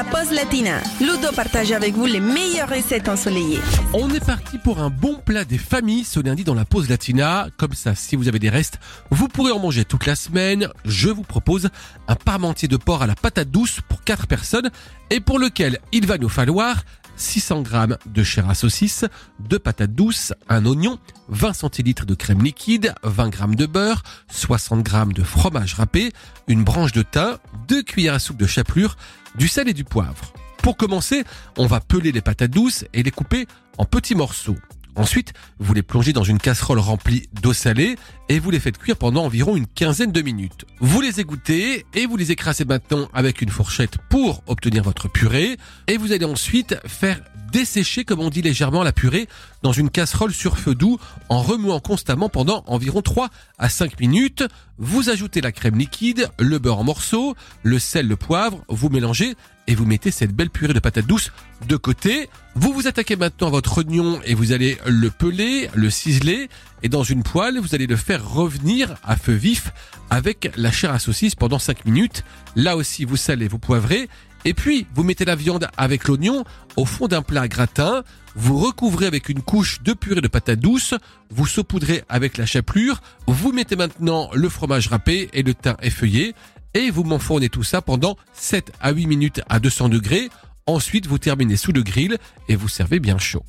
la pause latina. Ludo partage avec vous les meilleures recettes ensoleillées. On est parti pour un bon plat des familles ce lundi dans la pause latina. Comme ça, si vous avez des restes, vous pourrez en manger toute la semaine. Je vous propose un parmentier de porc à la patate douce pour 4 personnes et pour lequel il va nous falloir 600 g de chair à saucisse, 2 patates douces, un oignon, 20 centilitres de crème liquide, 20 g de beurre, 60 g de fromage râpé, une branche de thym, 2 cuillères à soupe de chapelure, du sel et du poivre. Pour commencer, on va peler les patates douces et les couper en petits morceaux. Ensuite, vous les plongez dans une casserole remplie d'eau salée et vous les faites cuire pendant environ une quinzaine de minutes. Vous les égouttez et vous les écrasez maintenant avec une fourchette pour obtenir votre purée et vous allez ensuite faire dessécher, comme on dit légèrement, la purée dans une casserole sur feu doux en remuant constamment pendant environ 3 à 5 minutes. Vous ajoutez la crème liquide, le beurre en morceaux, le sel, le poivre, vous mélangez et vous mettez cette belle purée de patates douces de côté. Vous vous attaquez maintenant à votre oignon et vous allez le peler, le ciseler et dans une poêle, vous allez le faire revenir à feu vif avec la chair à saucisse pendant 5 minutes. Là aussi, vous salez, vous poivrez et puis, vous mettez la viande avec l'oignon au fond d'un plat gratin, vous recouvrez avec une couche de purée de patates douces, vous saupoudrez avec la chapelure, vous mettez maintenant le fromage râpé et le thym effeuillé, et vous m'enfournez tout ça pendant 7 à 8 minutes à 200 degrés. Ensuite, vous terminez sous le grill et vous servez bien chaud.